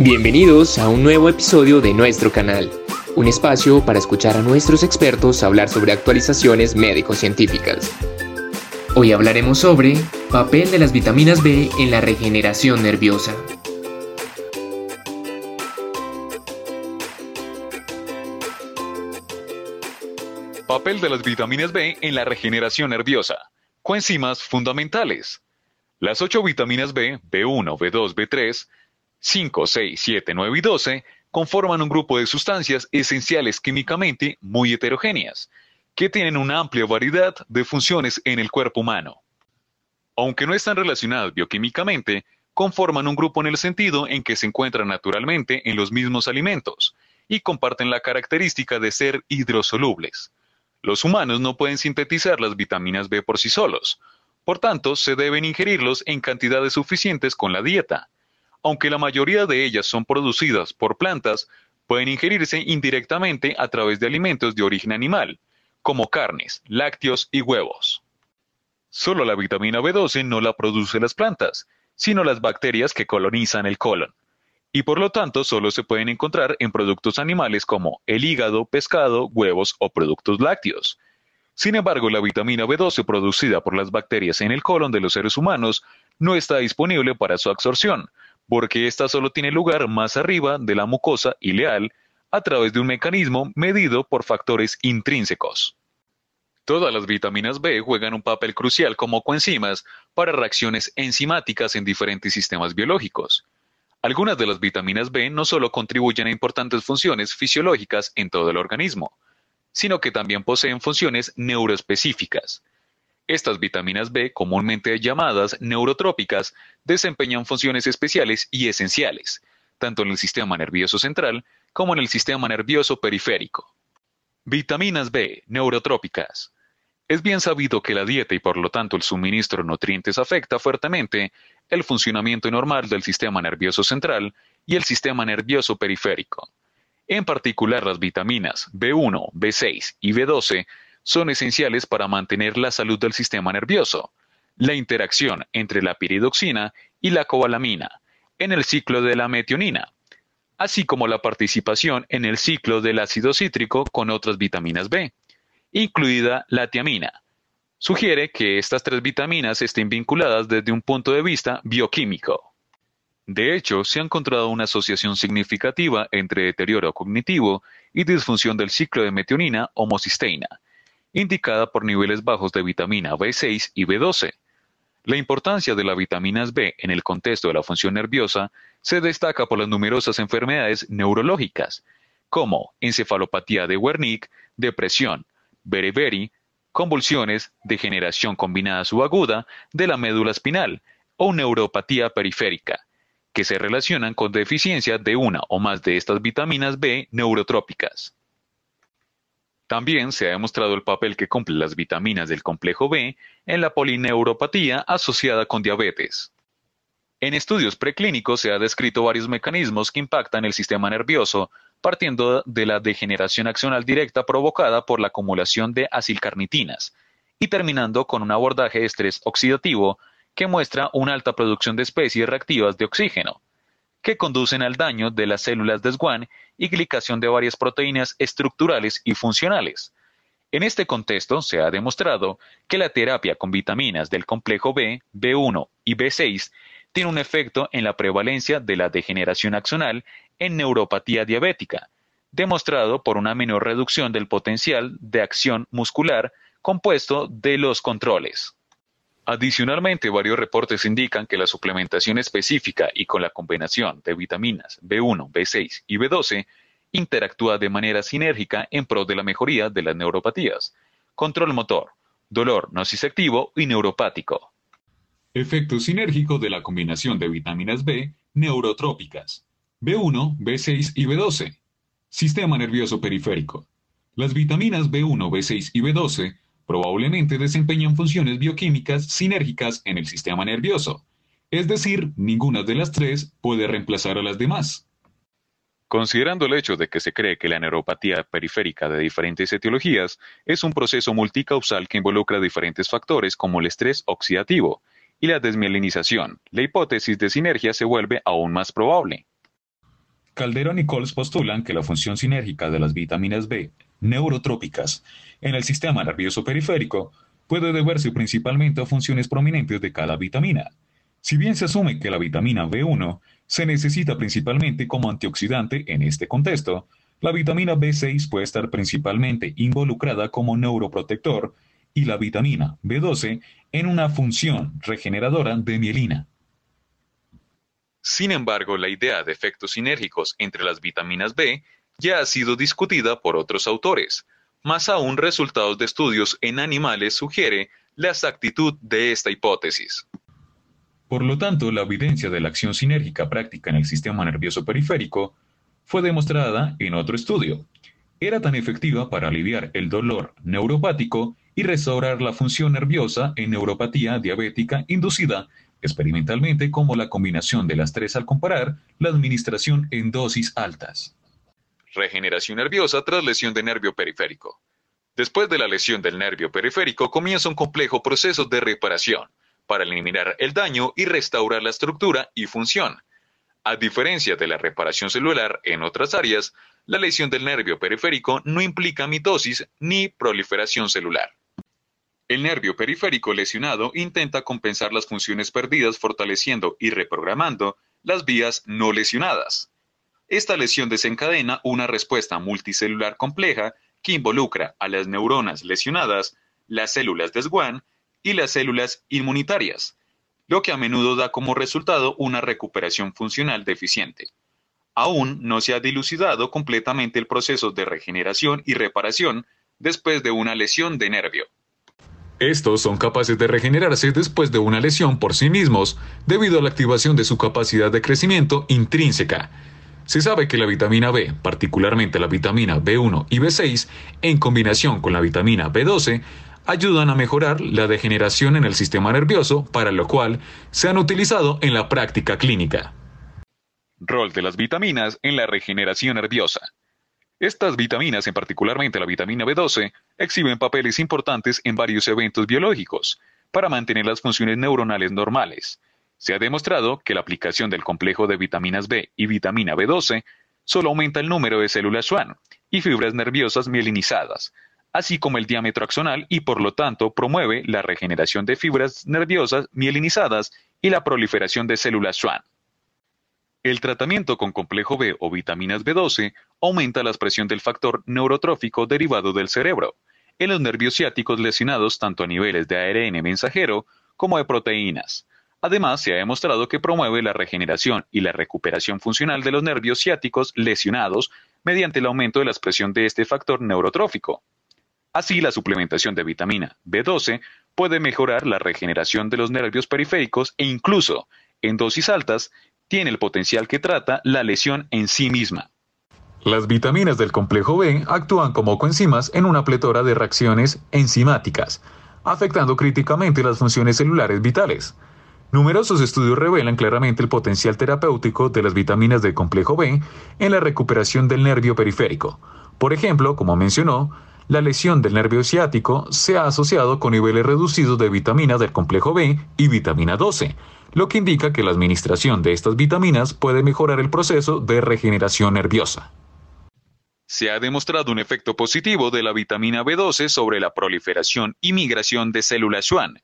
Bienvenidos a un nuevo episodio de nuestro canal, un espacio para escuchar a nuestros expertos hablar sobre actualizaciones médico-científicas. Hoy hablaremos sobre papel de las vitaminas B en la regeneración nerviosa. Papel de las vitaminas B en la regeneración nerviosa. Coenzimas fundamentales. Las 8 vitaminas B, B1, B2, B3, 5, 6, 7, 9 y 12 conforman un grupo de sustancias esenciales químicamente muy heterogéneas, que tienen una amplia variedad de funciones en el cuerpo humano. Aunque no están relacionadas bioquímicamente, conforman un grupo en el sentido en que se encuentran naturalmente en los mismos alimentos y comparten la característica de ser hidrosolubles. Los humanos no pueden sintetizar las vitaminas B por sí solos, por tanto se deben ingerirlos en cantidades suficientes con la dieta. Aunque la mayoría de ellas son producidas por plantas, pueden ingerirse indirectamente a través de alimentos de origen animal, como carnes, lácteos y huevos. Solo la vitamina B12 no la producen las plantas, sino las bacterias que colonizan el colon, y por lo tanto solo se pueden encontrar en productos animales como el hígado, pescado, huevos o productos lácteos. Sin embargo, la vitamina B12 producida por las bacterias en el colon de los seres humanos no está disponible para su absorción, porque ésta solo tiene lugar más arriba de la mucosa ileal a través de un mecanismo medido por factores intrínsecos. Todas las vitaminas B juegan un papel crucial como coenzimas para reacciones enzimáticas en diferentes sistemas biológicos. Algunas de las vitaminas B no solo contribuyen a importantes funciones fisiológicas en todo el organismo, sino que también poseen funciones neuroespecíficas, estas vitaminas B, comúnmente llamadas neurotrópicas, desempeñan funciones especiales y esenciales, tanto en el sistema nervioso central como en el sistema nervioso periférico. Vitaminas B, neurotrópicas. Es bien sabido que la dieta y por lo tanto el suministro de nutrientes afecta fuertemente el funcionamiento normal del sistema nervioso central y el sistema nervioso periférico. En particular las vitaminas B1, B6 y B12 son esenciales para mantener la salud del sistema nervioso. La interacción entre la piridoxina y la cobalamina en el ciclo de la metionina, así como la participación en el ciclo del ácido cítrico con otras vitaminas B, incluida la tiamina. Sugiere que estas tres vitaminas estén vinculadas desde un punto de vista bioquímico. De hecho, se ha encontrado una asociación significativa entre deterioro cognitivo y disfunción del ciclo de metionina homocisteína, indicada por niveles bajos de vitamina B6 y B12. La importancia de las vitaminas B en el contexto de la función nerviosa se destaca por las numerosas enfermedades neurológicas, como encefalopatía de Wernicke, depresión, beriberi, convulsiones, degeneración combinada subaguda de la médula espinal o neuropatía periférica, que se relacionan con deficiencia de una o más de estas vitaminas B neurotrópicas. También se ha demostrado el papel que cumplen las vitaminas del complejo B en la polineuropatía asociada con diabetes. En estudios preclínicos se ha descrito varios mecanismos que impactan el sistema nervioso, partiendo de la degeneración accional directa provocada por la acumulación de acilcarnitinas, y terminando con un abordaje de estrés oxidativo que muestra una alta producción de especies reactivas de oxígeno, que conducen al daño de las células de Schwann y glicación de varias proteínas estructurales y funcionales. En este contexto, se ha demostrado que la terapia con vitaminas del complejo B, B1 y B6 tiene un efecto en la prevalencia de la degeneración axonal en neuropatía diabética, demostrado por una menor reducción del potencial de acción muscular compuesto de los controles. Adicionalmente, varios reportes indican que la suplementación específica y con la combinación de vitaminas B1, B6 y B12 interactúa de manera sinérgica en pro de la mejoría de las neuropatías, control motor, dolor nociceptivo y neuropático. Efecto sinérgico de la combinación de vitaminas B neurotrópicas, B1, B6 y B12. Sistema nervioso periférico. Las vitaminas B1, B6 y B12 probablemente desempeñan funciones bioquímicas sinérgicas en el sistema nervioso, es decir, ninguna de las tres puede reemplazar a las demás. Considerando el hecho de que se cree que la neuropatía periférica de diferentes etiologías es un proceso multicausal que involucra diferentes factores como el estrés oxidativo y la desmielinización, la hipótesis de sinergia se vuelve aún más probable. Calderón y Coles postulan que la función sinérgica de las vitaminas B neurotrópicas en el sistema nervioso periférico puede deberse principalmente a funciones prominentes de cada vitamina. Si bien se asume que la vitamina B1 se necesita principalmente como antioxidante en este contexto, la vitamina B6 puede estar principalmente involucrada como neuroprotector y la vitamina B12 en una función regeneradora de mielina. Sin embargo, la idea de efectos sinérgicos entre las vitaminas B ya ha sido discutida por otros autores. Más aún, resultados de estudios en animales sugiere la exactitud de esta hipótesis. Por lo tanto, la evidencia de la acción sinérgica práctica en el sistema nervioso periférico fue demostrada en otro estudio. Era tan efectiva para aliviar el dolor neuropático y restaurar la función nerviosa en neuropatía diabética inducida experimentalmente como la combinación de las tres al comparar la administración en dosis altas. Regeneración nerviosa tras lesión de nervio periférico. Después de la lesión del nervio periférico comienza un complejo proceso de reparación para eliminar el daño y restaurar la estructura y función. A diferencia de la reparación celular en otras áreas, la lesión del nervio periférico no implica mitosis ni proliferación celular. El nervio periférico lesionado intenta compensar las funciones perdidas fortaleciendo y reprogramando las vías no lesionadas. Esta lesión desencadena una respuesta multicelular compleja que involucra a las neuronas lesionadas, las células de Schwann y las células inmunitarias, lo que a menudo da como resultado una recuperación funcional deficiente. Aún no se ha dilucidado completamente el proceso de regeneración y reparación después de una lesión de nervio. Estos son capaces de regenerarse después de una lesión por sí mismos, debido a la activación de su capacidad de crecimiento intrínseca. Se sabe que la vitamina B, particularmente la vitamina B1 y B6, en combinación con la vitamina B12, ayudan a mejorar la degeneración en el sistema nervioso, para lo cual se han utilizado en la práctica clínica. Rol de las vitaminas en la regeneración nerviosa. Estas vitaminas, en particularmente la vitamina B12, exhiben papeles importantes en varios eventos biológicos para mantener las funciones neuronales normales. Se ha demostrado que la aplicación del complejo de vitaminas B y vitamina B12 solo aumenta el número de células Schwann y fibras nerviosas mielinizadas, así como el diámetro axonal y por lo tanto promueve la regeneración de fibras nerviosas mielinizadas y la proliferación de células Schwann. El tratamiento con complejo B o vitaminas B12 aumenta la expresión del factor neurotrófico derivado del cerebro en los nervios ciáticos lesionados tanto a niveles de ARN mensajero como de proteínas. Además, se ha demostrado que promueve la regeneración y la recuperación funcional de los nervios ciáticos lesionados mediante el aumento de la expresión de este factor neurotrófico. Así, la suplementación de vitamina B12 puede mejorar la regeneración de los nervios periféricos e incluso, en dosis altas, tiene el potencial que trata la lesión en sí misma. Las vitaminas del complejo B actúan como coenzimas en una pletora de reacciones enzimáticas, afectando críticamente las funciones celulares vitales. Numerosos estudios revelan claramente el potencial terapéutico de las vitaminas del complejo B en la recuperación del nervio periférico. Por ejemplo, como mencionó, la lesión del nervio ciático se ha asociado con niveles reducidos de vitaminas del complejo B y vitamina 12, lo que indica que la administración de estas vitaminas puede mejorar el proceso de regeneración nerviosa. Se ha demostrado un efecto positivo de la vitamina B12 sobre la proliferación y migración de células Schwann,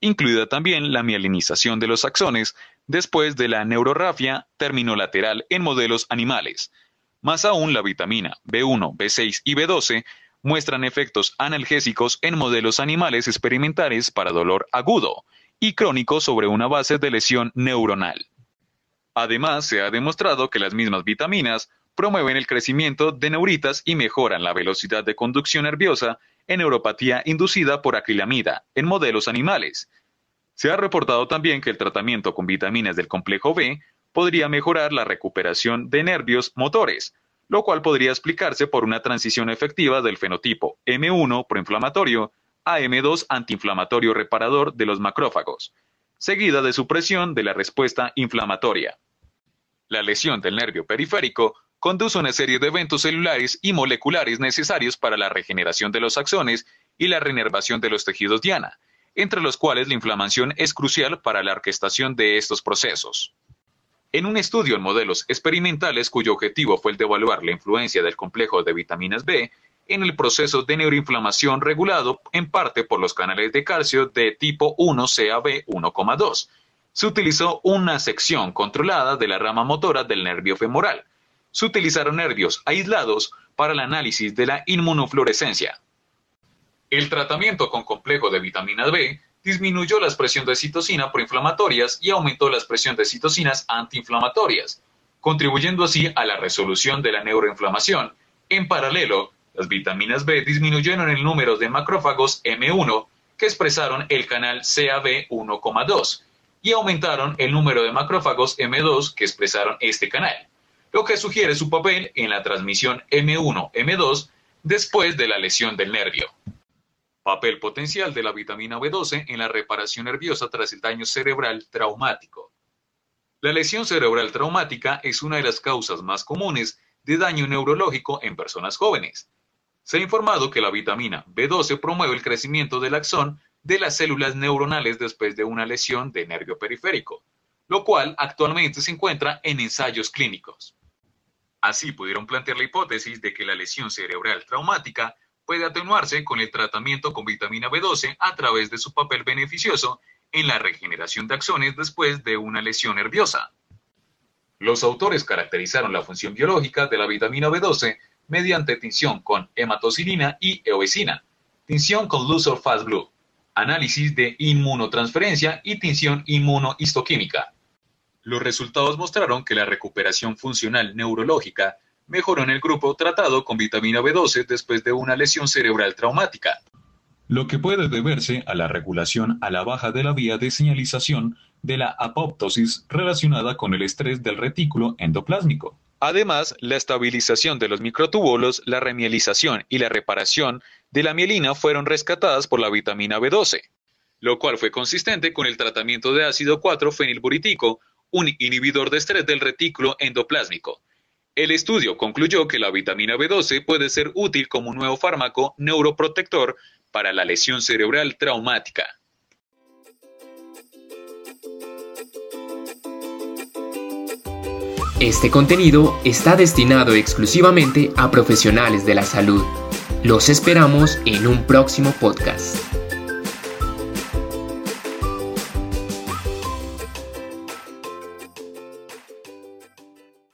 incluida también la mielinización de los axones después de la neurorrafia terminolateral en modelos animales. Más aún, la vitamina B1, B6 y B12 muestran efectos analgésicos en modelos animales experimentales para dolor agudo y crónico sobre una base de lesión neuronal. Además, se ha demostrado que las mismas vitaminas promueven el crecimiento de neuritas y mejoran la velocidad de conducción nerviosa en neuropatía inducida por acrilamida en modelos animales. Se ha reportado también que el tratamiento con vitaminas del complejo B podría mejorar la recuperación de nervios motores, lo cual podría explicarse por una transición efectiva del fenotipo M1 proinflamatorio a M2 antiinflamatorio reparador de los macrófagos, seguida de supresión de la respuesta inflamatoria. La lesión del nervio periférico conduce una serie de eventos celulares y moleculares necesarios para la regeneración de los axones y la renervación de los tejidos diana, entre los cuales la inflamación es crucial para la orquestación de estos procesos. En un estudio en modelos experimentales cuyo objetivo fue el de evaluar la influencia del complejo de vitaminas B en el proceso de neuroinflamación regulado en parte por los canales de calcio de tipo 1 CAB 1,2. Se utilizó una sección controlada de la rama motora del nervio femoral. Se utilizaron nervios aislados para el análisis de la inmunofluorescencia. El tratamiento con complejo de vitamina B disminuyó la expresión de citocina proinflamatorias y aumentó la expresión de citocinas antiinflamatorias, contribuyendo así a la resolución de la neuroinflamación. En paralelo, las vitaminas B disminuyeron el número de macrófagos M1 que expresaron el canal CAB1,2 y aumentaron el número de macrófagos M2 que expresaron este canal, lo que sugiere su papel en la transmisión M1-M2 después de la lesión del nervio. Papel potencial de la vitamina B12 en la reparación nerviosa tras el daño cerebral traumático. La lesión cerebral traumática es una de las causas más comunes de daño neurológico en personas jóvenes. Se ha informado que la vitamina B12 promueve el crecimiento del axón de las células neuronales después de una lesión de nervio periférico, lo cual actualmente se encuentra en ensayos clínicos. Así pudieron plantear la hipótesis de que la lesión cerebral traumática puede atenuarse con el tratamiento con vitamina B12 a través de su papel beneficioso en la regeneración de axones después de una lesión nerviosa. Los autores caracterizaron la función biológica de la vitamina B12 mediante tinción con hematocilina y eosina, tinción con luz fast blue, análisis de inmunotransferencia y tinción inmunohistoquímica. Los resultados mostraron que la recuperación funcional neurológica mejoró en el grupo tratado con vitamina B12 después de una lesión cerebral traumática. Lo que puede deberse a la regulación a la baja de la vía de señalización de la apoptosis relacionada con el estrés del retículo endoplásmico. Además, la estabilización de los microtúbulos, la remielización y la reparación de la mielina fueron rescatadas por la vitamina B12, lo cual fue consistente con el tratamiento de ácido 4-fenilburítico, un inhibidor de estrés del retículo endoplásmico, el estudio concluyó que la vitamina B12 puede ser útil como un nuevo fármaco neuroprotector para la lesión cerebral traumática. Este contenido está destinado exclusivamente a profesionales de la salud. Los esperamos en un próximo podcast.